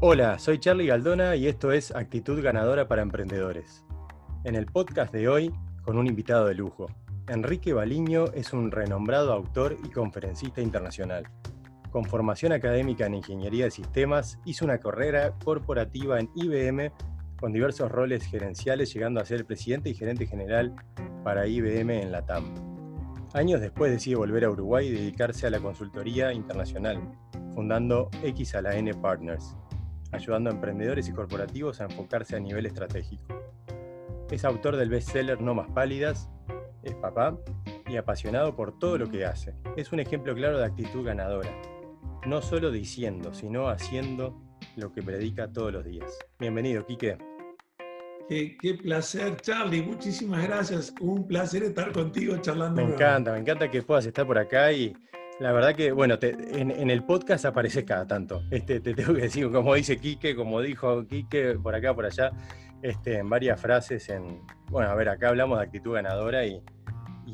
Hola, soy Charlie Galdona y esto es Actitud Ganadora para Emprendedores. En el podcast de hoy, con un invitado de lujo. Enrique Baliño es un renombrado autor y conferencista internacional. Con formación académica en Ingeniería de Sistemas, hizo una carrera corporativa en IBM con diversos roles gerenciales, llegando a ser presidente y gerente general para IBM en la TAM. Años después decide volver a Uruguay y dedicarse a la consultoría internacional, fundando X N Partners, ayudando a emprendedores y corporativos a enfocarse a nivel estratégico. Es autor del bestseller No más pálidas, es papá y apasionado por todo lo que hace. Es un ejemplo claro de actitud ganadora, no solo diciendo, sino haciendo lo que predica todos los días. Bienvenido, Quique. Qué, placer, Charlie. Muchísimas gracias. Un placer estar contigo charlando. Me encanta, me encanta que puedas estar por acá y la verdad que, bueno, en, el podcast apareces cada tanto. Este, te tengo que decir, como dice Quique, como dijo Quique, por acá, por allá, este, en varias frases. En, bueno, a ver, acá hablamos de actitud ganadora y,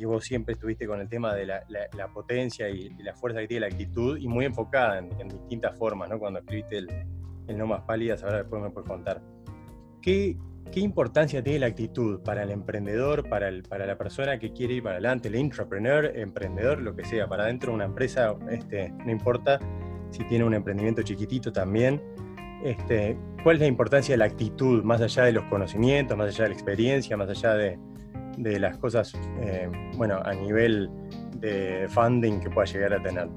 vos siempre estuviste con el tema de la, potencia y, la fuerza que tiene la actitud y muy enfocada en, distintas formas, ¿no? Cuando escribiste el, el No Más Pálidas, ahora después me puedes contar. ¿Qué, ¿Qué importancia tiene la actitud para el emprendedor, para, el, para la persona que quiere ir para adelante, el intrapreneur, emprendedor, lo que sea, para dentro de una empresa, este, no importa si tiene un emprendimiento chiquitito también? Este, ¿Cuál es la importancia de la actitud, más allá de los conocimientos, más allá de la experiencia, más allá de, de las cosas, eh, bueno, a nivel de funding que pueda llegar a tener?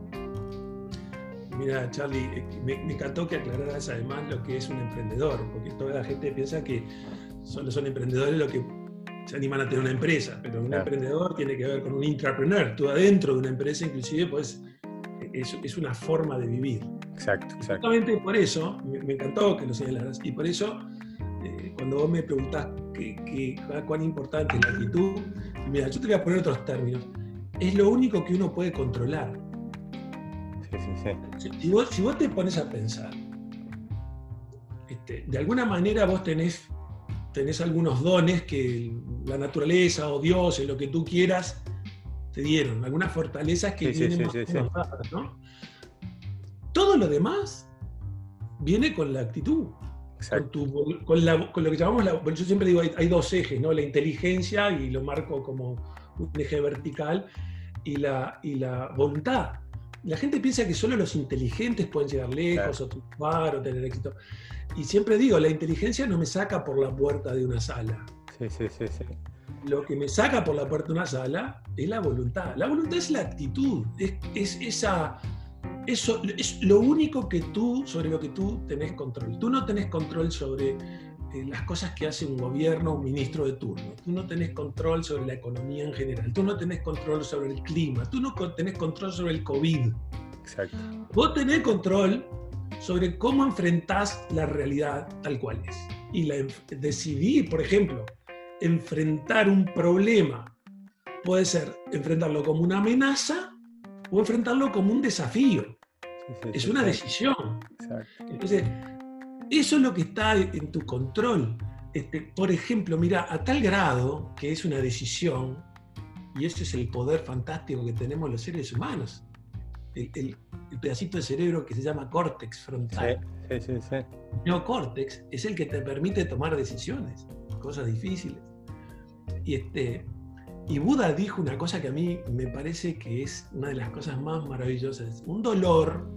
Mira, Charlie, eh, me, me, encantó que aclararas además lo que es un emprendedor, porque toda la gente piensa que solo son emprendedores los que se animan a tener una empresa, pero un emprendedor tiene que ver con un intrapreneur. Tú adentro de una empresa, inclusive, pues es, es una forma de vivir. Exacto, exacto. Exactamente por eso, me, encantó que lo señalaras, y por eso, eh, cuando vos me preguntás que, cuán importante es la actitud, mira, yo te voy a poner otros términos. Es lo único que uno puede controlar. Sí, sí, sí. Si, vos, si vos te pones a pensar, este, de alguna manera vos tenés tenés algunos dones que la naturaleza o Dios, en lo que tú quieras, te dieron, algunas fortalezas que vienen más, ¿no? Todo lo demás viene con la actitud. Con, lo que llamamos la. Yo siempre digo, hay, dos ejes, ¿no? La inteligencia, y lo marco como un eje vertical, y la, y la voluntad. La gente piensa que solo los inteligentes pueden llegar lejos, o triunfar, o tener éxito. Y siempre digo, la inteligencia no me saca por la puerta de una sala. Sí, sí, sí, sí. Lo que me saca por la puerta de una sala es la voluntad. La voluntad es la actitud, es, esa, eso, es lo único que tú, sobre lo que tú tenés control. Tú no tenés control sobre eh, las cosas que hace un gobierno, un ministro de turno. Tú no tenés control sobre la economía en general. Tú no tenés control sobre el clima. Tú no tenés control sobre el COVID. Exacto. Vos tenés control sobre cómo enfrentás la realidad tal cual es. Y la, decidir, por ejemplo, enfrentar un problema puede ser enfrentarlo como una amenaza o enfrentarlo como un desafío. es una decisión. Entonces, eso es lo que está en tu control. Este, por ejemplo, mira, a tal grado que es una decisión, y ese es el poder fantástico que tenemos los seres humanos. el, el pedacito de cerebro que se llama córtex frontal. Sí, sí, sí, neocórtex es el que te permite tomar decisiones, cosas difíciles. Y, este, y Buda dijo una cosa que a mí me parece que es una de las cosas más maravillosas. Un dolor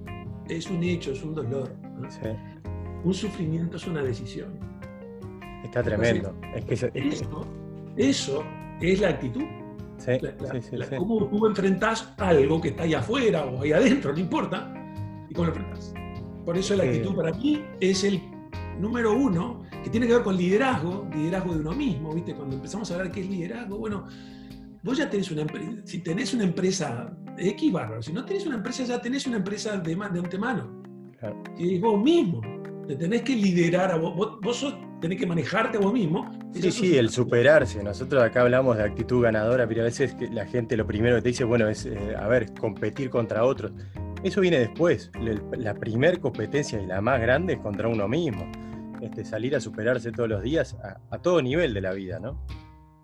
es un hecho, es un dolor. Un sufrimiento es una decisión. Está tremendo. es que eso, eso es la actitud. Cómo tú enfrentas algo que está ahí afuera o ahí adentro, no importa, y cómo lo enfrentas. Por eso la actitud para mí es el número uno, que tiene que ver con liderazgo, liderazgo de uno mismo, ¿viste? Cuando empezamos a hablar qué es liderazgo, bueno, vos ya tenés una empresa, si tenés una empresa X bárbaro, si no tenés una empresa, ya tenés una empresa de, de antemano. Claro. Y es vos mismo, te tenés que liderar a vos, vos, vos sos tenés que manejarte a vos mismo. Sí, sí, el superarse. Nosotros acá hablamos de actitud ganadora, pero a veces la gente lo primero que te dice, bueno, es, eh, a ver, competir contra otros. Eso viene después. La primer competencia y la más grande es contra uno mismo. Este, salir a superarse todos los días a, todo nivel de la vida, ¿no?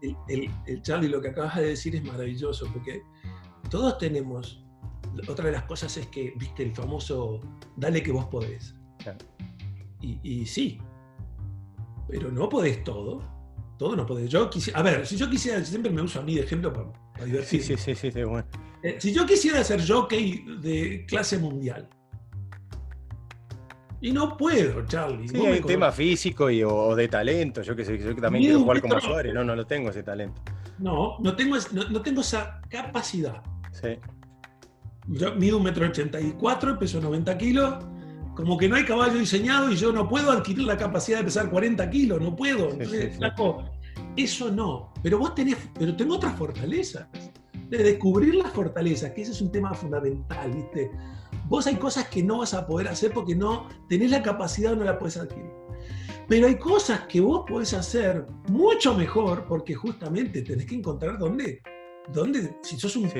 El, el, Charlie, lo que acabas de decir es maravilloso, porque todos tenemos, otra de las cosas es que, viste, el famoso, dale que vos podés. Y, sí, pero no podés todo. Todo no podés. Yo quisiera, a ver, si yo quisiera, siempre me uso a mí de ejemplo para, divertirme. Sí, sí, sí, sí, bueno. Eh, si yo quisiera ser jockey de clase mundial, y no puedo, Charlie. Sí, hay un tema físico y, o, de talento. Yo que sé, yo también quiero jugar como Suárez. No, no lo tengo ese talento. No, no tengo, no, tengo esa capacidad. Sí. Yo mido un metro ochenta y cuatro, peso 90 kilos. Como que no hay caballo diseñado y yo no puedo adquirir la capacidad de pesar 40 kilos, no puedo. eso no. Pero vos tenés, pero tengo otras fortalezas. De descubrir las fortalezas, que ese es un tema fundamental, ¿viste? Vos hay cosas que no vas a poder hacer porque no tenés la capacidad o no la puedes adquirir. Pero hay cosas que vos podés hacer mucho mejor porque justamente tenés que encontrar dónde. dónde si sos un,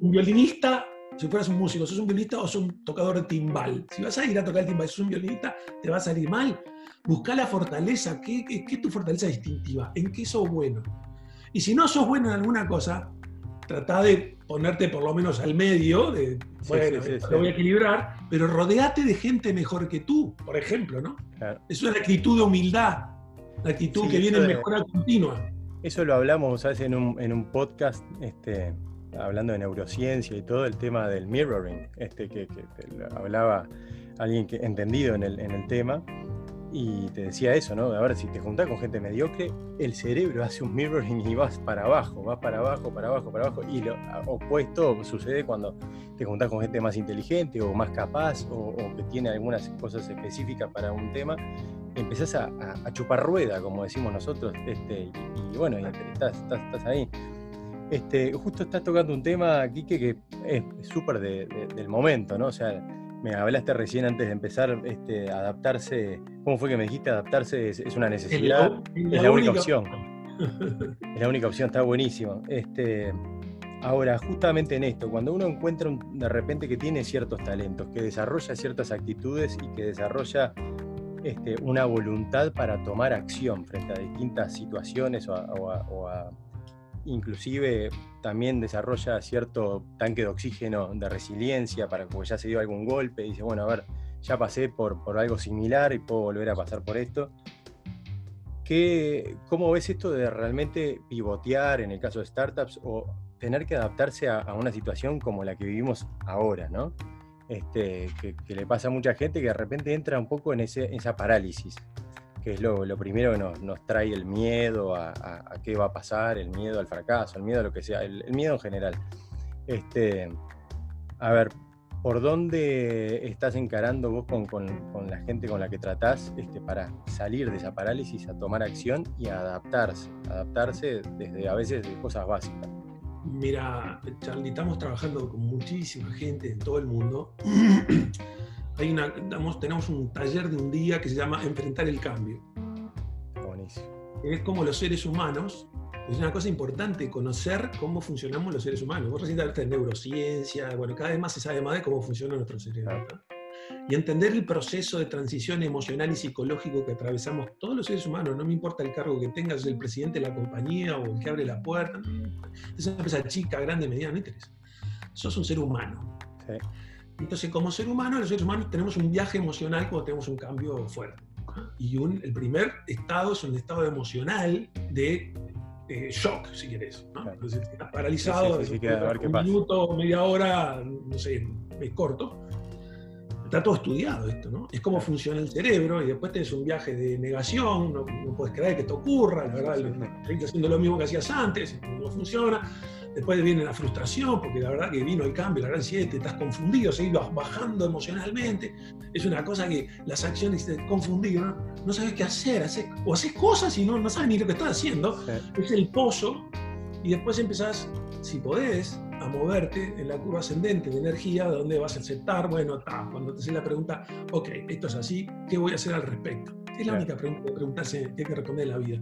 un, violinista, si fueras un músico, sos un violinista o sos un tocador de timbal. Si vas a ir a tocar el timbal y sos un violinista, te va a salir mal. Busca la fortaleza. ¿Qué, qué, qué es tu fortaleza distintiva? ¿En qué sos bueno? Y si no sos bueno en alguna cosa, trata de ponerte por lo menos al medio, de, bueno, lo voy a equilibrar, pero rodeate de gente mejor que tú, por ejemplo, ¿no? Es una actitud de humildad, la actitud que viene en mejora continua. Eso lo hablamos, ¿sabes? En un, en un podcast, este, hablando de neurociencia y todo, el tema del mirroring, este, que, que, hablaba alguien que, entendido en el, en el tema, y te decía eso, ¿no? A ver, si te juntás con gente mediocre, el cerebro hace un mirroring y vas para abajo, vas para abajo, para abajo, para abajo. Y lo opuesto sucede cuando te juntás con gente más inteligente o más capaz o, que tiene algunas cosas específicas para un tema. Empezás a, chupar rueda, como decimos nosotros, este, y, bueno, estás, estás, ahí. Este, justo estás tocando un tema, Quique, que es súper del momento, ¿no? O sea, me hablaste recién antes de empezar, este, adaptarse, ¿cómo fue que me dijiste? Adaptarse es, una necesidad, es la, única, opción. es la única opción, está buenísimo. Este, ahora, justamente en esto, cuando uno encuentra de repente que tiene ciertos talentos, que desarrolla ciertas actitudes y que desarrolla este, una voluntad para tomar acción frente a distintas situaciones o a inclusive también desarrolla cierto tanque de oxígeno de resiliencia para que ya se dio algún golpe y dice, bueno, a ver, ya pasé por, por algo similar y puedo volver a pasar por esto. ¿Qué, ¿Cómo ves esto de realmente pivotear en el caso de startups o tener que adaptarse a, una situación como la que vivimos ahora, ¿no? Este, que, le pasa a mucha gente que de repente entra un poco en, ese, esa parálisis que es lo, primero que nos, trae el miedo a, qué va a pasar, el miedo al fracaso, el miedo a lo que sea, el, miedo en general. Este, a ver, ¿por dónde estás encarando vos con, la gente con la que tratás este, para salir de esa parálisis, a tomar acción y a adaptarse? Adaptarse desde a veces de cosas básicas. Mira, Charlie, estamos trabajando con muchísima gente en todo el mundo hay una, tenemos un taller de un día que se llama Enfrentar el Cambio. Buenísimo. Es como los seres humanos. Es una cosa importante conocer cómo funcionamos los seres humanos. Vos recién hablaste de neurociencia, bueno, cada vez más se sabe más de cómo funciona nuestro cerebro. Y entender el proceso de transición emocional y psicológico que atravesamos todos los seres humanos, no me importa el cargo que tengas, el presidente de la compañía o el que abre la puerta, es una empresa chica, grande, mediana, no interesa. Sos un ser humano. Sí. Entonces, como ser humano, los seres humanos tenemos un viaje emocional cuando tenemos un cambio fuerte. Y un, el primer estado es un estado emocional de eh, shock, si quieres. ¿no? Entonces, estás paralizado, un minuto, media hora, no sé, es corto. Está todo estudiado esto, ¿no? Es cómo funciona el cerebro y después tenés un viaje de negación, no, no puedes creer que esto ocurra, la verdad, estás haciendo lo mismo que hacías antes, no funciona Después viene la frustración, porque la verdad que vino el cambio, la gran 7, estás confundido, seguís bajando emocionalmente. Es una cosa que las acciones te confundido, ¿no? no sabes qué hacer, o haces cosas y no, no sabes ni lo que estás haciendo. Es el pozo, y después empezás, si podés, a moverte en la curva ascendente de energía, donde vas a aceptar, bueno, está, cuando te haces la pregunta, ok, esto es así, ¿qué voy a hacer al respecto? Es la única pregunta que preguntarse que hay que responder en la vida.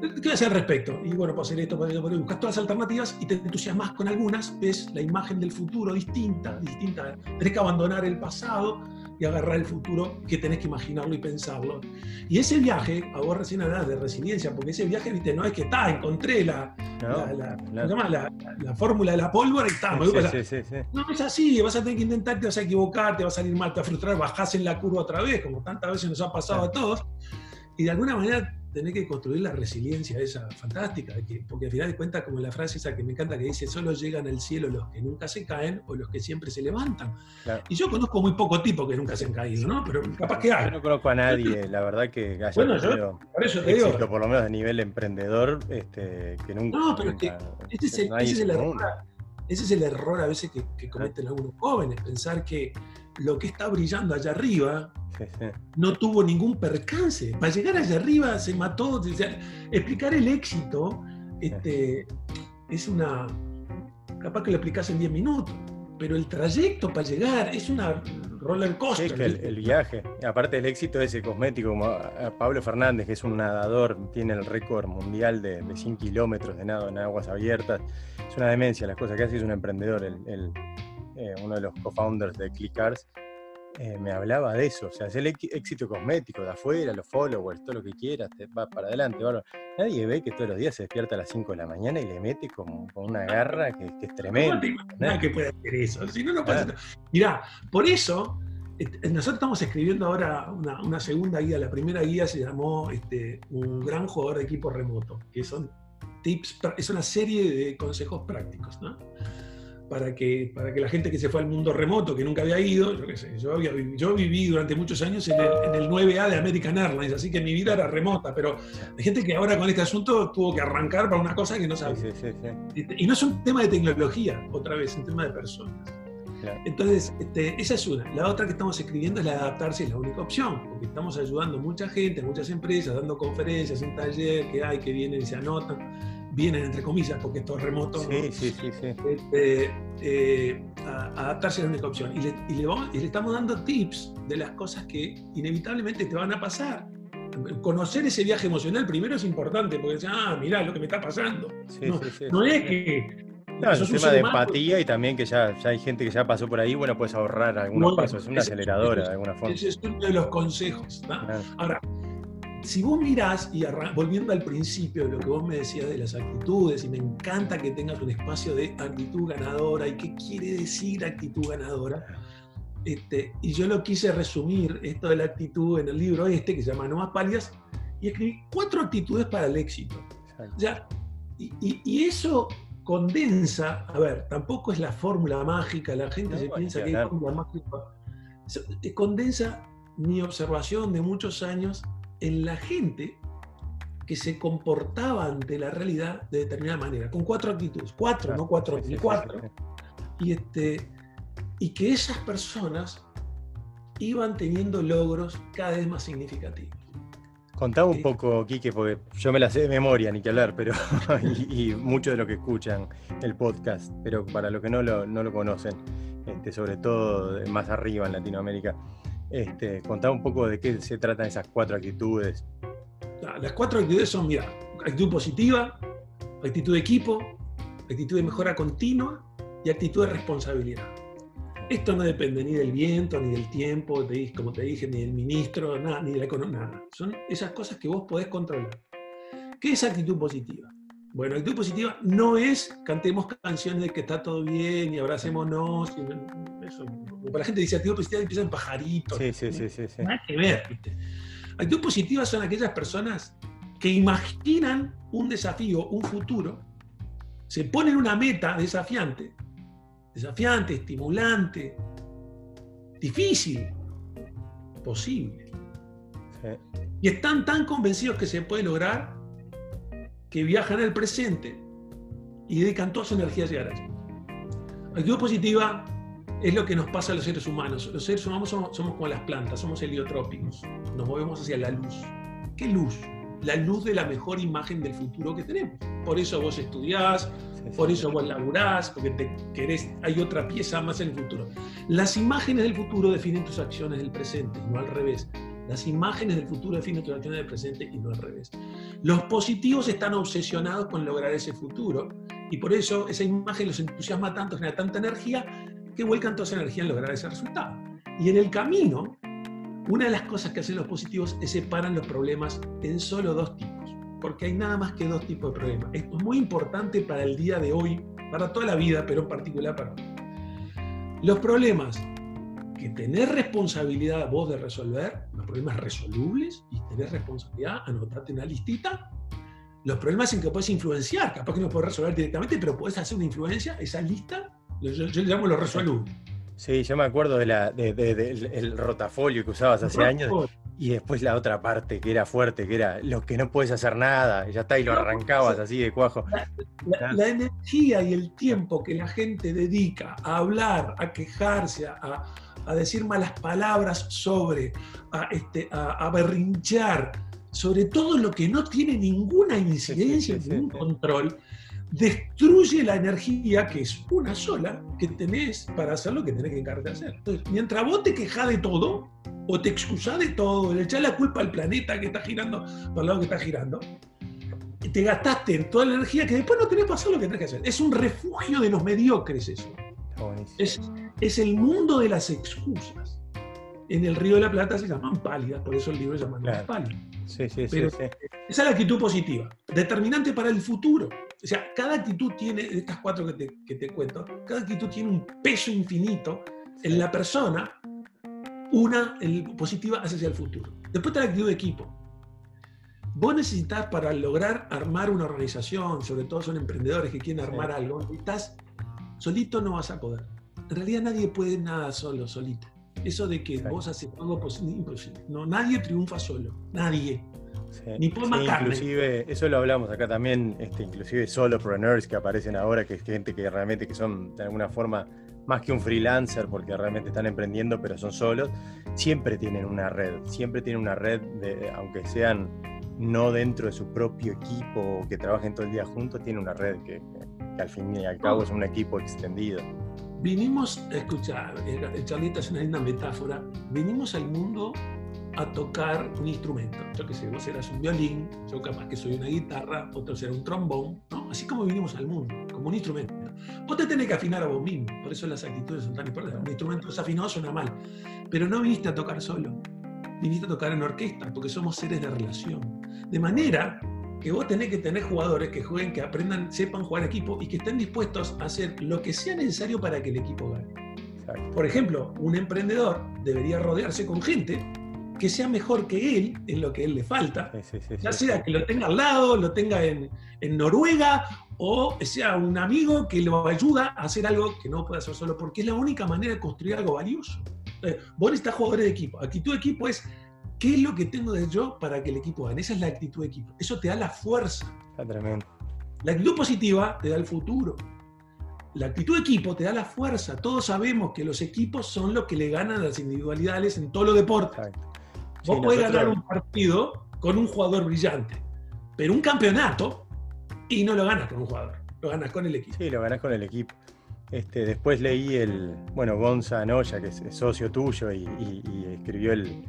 ¿Qué voy a hacer al respecto? Y bueno, puedo hacer esto, puedo hacer esto, buscas todas las alternativas y te entusiasmas con algunas, ves la imagen del futuro distinta, distinta, tenés que abandonar el pasado, y agarrar el futuro que tenés que imaginarlo y pensarlo. Y ese viaje, a vos recién hablabas de resiliencia, porque ese viaje, viste, no es que está, encontré la, la, fórmula de la pólvora y está, No es así, vas a tener que intentar, te vas a equivocar, te vas a salir mal, te vas a frustrar, bajás en la curva otra vez, como tantas veces nos ha pasado a todos. Y de alguna manera tenés que construir la resiliencia esa fantástica, porque al final de cuentas, como la frase esa que me encanta que dice, solo llegan al cielo los que nunca se caen o los que siempre se levantan. Y yo conozco muy poco tipo que nunca se han caído, ¿no? Pero capaz que hay. Yo no conozco a nadie, la verdad que haya bueno, yo, por eso te éxito, digo. por lo menos a nivel emprendedor, este, que nunca... No, pero que ese es el, ese es el error, ese es el error a veces que, que cometen algunos jóvenes, pensar que lo que está brillando allá arriba no tuvo ningún percance. Para llegar allá arriba se mató. explicar el éxito este, es una. capaz que lo explicas en 10 minutos, pero el trayecto para llegar es una roller coaster. el, viaje, aparte del éxito ese cosmético, como Pablo Fernández, que es un nadador, tiene el récord mundial de, 100 kilómetros de nado en aguas abiertas. Es una demencia las cosas que hace, es un emprendedor, el, eh, uno de los co-founders de Clickars eh, me hablaba de eso, o sea, es el éxito cosmético de afuera, los followers, todo lo que quieras, te va para adelante. Nadie ve que todos los días se despierta a las 5 de la mañana y le mete con, una garra que, es tremenda. No que puede hacer eso, si no, no pasa Mirá, por eso nosotros estamos escribiendo ahora una, segunda guía. La primera guía se llamó este, Un gran jugador de equipo remoto, que son tips, es una serie de consejos prácticos. ¿no? Para que, para que la gente que se fue al mundo remoto, que nunca había ido, yo qué sé, yo, había, yo viví durante muchos años en el, 9A de American Airlines, así que mi vida era remota, pero hay gente que ahora con este asunto tuvo que arrancar para una cosa que no sabía. y no es un tema de tecnología, otra vez, es un tema de personas. Entonces, este, esa es una. La otra que estamos escribiendo es la de adaptarse, es la única opción, porque estamos ayudando a mucha gente, a muchas empresas, dando conferencias, un taller que hay, que vienen y se anotan vienen entre comillas, porque esto es remoto, sí, sí, sí, este, eh, adaptarse a la única opción. Y le, y, le estamos dando tips de las cosas que inevitablemente te van a pasar. Conocer ese viaje emocional primero es importante, porque ah, mirá lo que me está pasando. no, no es que Claro, es un tema de empatía y también que ya, ya, hay gente que ya pasó por ahí, bueno, puedes ahorrar algunos pasos, es una aceleradora de alguna forma. Ese es uno de los consejos. Ahora, si vos mirás, y volviendo al principio de lo que vos me decías de las actitudes, y me encanta que tengas un espacio de actitud ganadora, y qué quiere decir actitud ganadora, este, y yo lo quise resumir, esto de la actitud, en el libro este, que se llama No más palias, y escribí cuatro actitudes para el éxito. Ya, y, eso condensa, a ver, tampoco es la fórmula mágica, la gente se piensa que es fórmula mágica, condensa mi observación de muchos años en la gente que se comportaba ante la realidad de determinada manera, con cuatro actitudes, cuatro, no cuatro, cuatro. Y, este, y que esas personas iban teniendo logros cada vez más significativos. Contaba un poco, Quique, porque yo me la sé de memoria, ni que hablar, pero y, mucho de lo que escuchan el podcast, pero para los que no lo, no lo conocen, este, sobre todo más arriba en Latinoamérica, este, un poco de qué se tratan esas cuatro actitudes. Las cuatro actitudes son, mira, actitud positiva, actitud de equipo, actitud de mejora continua y actitud de responsabilidad. Esto no depende ni del viento, ni del tiempo, como te dije, ni del ministro, nada, ni de la economía, nada. Son esas cosas que vos podés controlar. ¿Qué es actitud positiva? Bueno, actitud positiva no es cantemos canciones de que está todo bien y abracémonos. Y eso. Para la gente dice actitud positiva empieza en pajaritos. Sí, sí, sí, sí, Nada que ver. Actitud positiva son aquellas personas que imaginan un desafío, un futuro, se ponen una meta desafiante, desafiante, estimulante, difícil, posible. Y están tan convencidos que se puede lograr que viajan al presente y dedican toda su energía a llegar allí. La actitud positiva es lo que nos pasa a los seres humanos. Los seres humanos somos, como las plantas, somos heliotrópicos. Nos movemos hacia la luz. ¿Qué luz? La luz de la mejor imagen del futuro que tenemos. Por eso vos estudiás, por eso vos laburás, porque te querés, hay otra pieza más en el futuro. Las imágenes del futuro definen tus acciones del presente, no al revés. Las imágenes del futuro definen tus acciones del presente y no al revés. Los positivos están obsesionados con lograr ese futuro y por eso esa imagen los entusiasma tanto, genera tanta energía que vuelcan toda esa energía en lograr ese resultado. Y en el camino, una de las cosas que hacen los positivos es separan los problemas en solo dos tipos, porque hay nada más que dos tipos de problemas. Esto es muy importante para el día de hoy, para toda la vida, pero en particular para hoy. Los problemas que tenés responsabilidad vos de resolver, problemas resolubles, y tenés responsabilidad, anotate una listita, los problemas en que puedes influenciar, capaz que no puedes resolver directamente, pero puedes hacer una influencia, esa lista, yo, le llamo lo resoluble. Sí, yo me acuerdo de la, del rotafolio que usabas hace años y después la otra parte que era fuerte, que era lo que no puedes hacer nada, y ya está, y lo arrancabas así de cuajo. La, energía y el tiempo que la gente dedica a hablar, a quejarse, a, a decir malas palabras sobre, a, este, a, berrinchar, sobre todo lo que no tiene ninguna incidencia, ningún control, destruye la energía, que es una sola, que tenés para hacer lo que tenés que encargarte de hacer. Entonces, mientras vos te quejás de todo, o te excusás de todo, le echás la culpa al planeta que está girando por el lado que está girando, te gastaste en toda la energía que después no tenés para hacer lo que tenés que hacer. Es un refugio de los mediocres eso. Es, es el mundo de las excusas. En el Río de la Plata se llaman pálidas, por eso el libro se llama Pálidas. Sí, sí, sí, Esa es la actitud positiva, determinante para el futuro. O sea, cada actitud tiene, de estas cuatro que te, que te cuento, cada actitud tiene un peso infinito en la persona, una el, positiva hacia el futuro. Después está la actitud de equipo. Vos necesitas para lograr armar una organización, sobre todo son emprendedores que quieren armar algo, necesitas, solito no vas a poder en realidad nadie puede nada solo, solito. Eso de que vos haces algo imposible. No, nadie triunfa solo. Nadie. Ni sí, Inclusive, eso lo hablamos acá también, este, inclusive solopreneurs que aparecen ahora, que es gente que realmente que son de alguna forma más que un freelancer porque realmente están emprendiendo, pero son solos, siempre tienen una red, siempre tienen una red, de, aunque sean no dentro de su propio equipo o que trabajen todo el día juntos, tienen una red que, que al fin y al cabo es un equipo extendido vinimos, escuchar, Charlita es una metáfora, vinimos al mundo a tocar un instrumento. Yo qué sé, vos eras un violín, yo capaz que soy una guitarra, otro será un trombón, ¿no? Así como vinimos al mundo, como un instrumento. Vos te tenés que afinar a vos mismo, por eso las actitudes son tan importantes. Un instrumento desafinado suena mal, pero no viniste a tocar solo, viniste a tocar en orquesta, porque somos seres de relación. De manera que vos tenés que tener jugadores que jueguen, que aprendan, sepan jugar equipo y que estén dispuestos a hacer lo que sea necesario para que el equipo gane. Por ejemplo, un emprendedor debería rodearse con gente que sea mejor que él en lo que él le falta, ya sea que lo tenga al lado, lo tenga en, en, Noruega, o sea un amigo que lo ayuda a hacer algo que no puede hacer solo, porque es la única manera de construir algo valioso. vos necesitas jugadores de equipo. Aquí tu equipo es ¿Qué es lo que tengo de yo para que el equipo gane? Esa es la actitud de equipo. Eso te da la fuerza. Está tremendo. La actitud positiva te da el futuro. La actitud de equipo te da la fuerza. Todos sabemos que los equipos son los que le ganan a las individualidades en todos los deportes. Vos podés ganar un partido con un jugador brillante, pero un campeonato y no lo ganas con un jugador, lo ganas con el equipo. Sí, lo ganas con el equipo. Este, después leí el, bueno, Gonza Noya, que es socio tuyo y escribió el,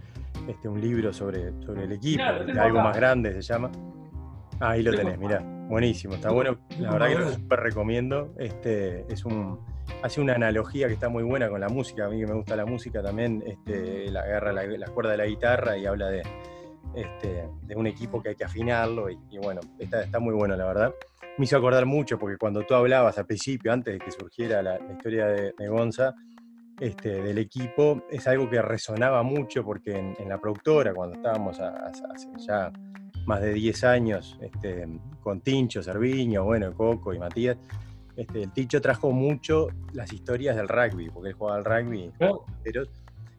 este, un libro sobre, sobre el equipo, algo más grande se llama. Ah, ahí lo tenés, mirá, buenísimo, está bueno, la verdad que lo súper recomiendo. Este, es un, hace una analogía que está muy buena con la música, a mí que me gusta la música también, este, la agarra la, la cuerda de la guitarra y habla de, este, de un equipo que hay que afinarlo y, bueno, está, está, muy bueno la verdad. Me hizo acordar mucho porque cuando tú hablabas al principio, antes de que surgiera la, historia de, de Gonza, este, del equipo es algo que resonaba mucho porque en, la productora, cuando estábamos hace ya más de 10 años este, con Tincho, Cerviño, bueno, Coco y Matías, este, el Tincho trajo mucho las historias del rugby, porque él jugaba al rugby,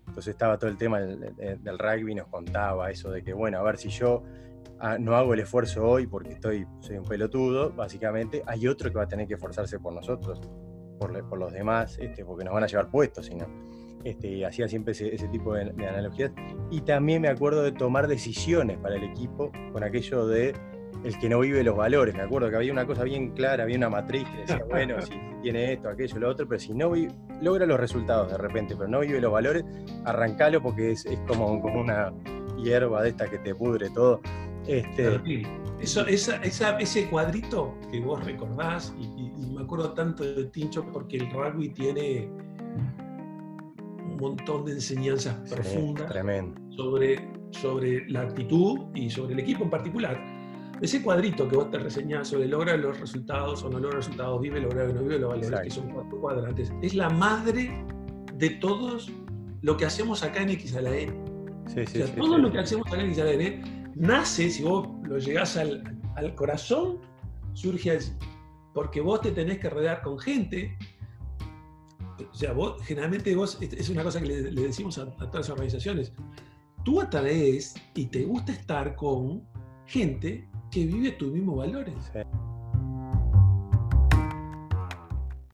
entonces estaba todo el tema del, del, rugby, nos contaba eso de que, bueno, a ver si yo ah, no hago el esfuerzo hoy porque estoy, soy un pelotudo, básicamente, hay otro que va a tener que esforzarse por nosotros por, los demás, este, porque nos van a llevar puestos, sino. Este, hacía siempre ese, tipo de, analogías. Y también me acuerdo de tomar decisiones para el equipo con aquello de el que no vive los valores. Me acuerdo que había una cosa bien clara, había una matriz que decía, bueno, si tiene esto, aquello, lo otro, pero si no logra los resultados de repente, pero no vive los valores, arrancalo porque es, como, como una hierba de esta que te pudre todo. Este, Eso, ese cuadrito que vos recordás, y, me acuerdo tanto de Tincho porque el rugby tiene montón de enseñanzas profundas tremendo. Sobre, sobre la actitud y sobre el equipo en particular. Ese cuadrito que vos te reseñás sobre logra los resultados o no logra resultados, vive, logra o no vive, los valores, que son cuatro cuadrantes, es la madre de todos lo que hacemos acá en X a la N. Sí, sí, o sea, todo lo que hacemos acá en la N nace, si vos lo llegás al, al corazón, surge allí. Porque vos te tenés que rodear con gente. O sea, vos, generalmente vos, es una cosa que le, decimos a, todas las organizaciones, tú atraes y te gusta estar con gente que vive tus mismos valores.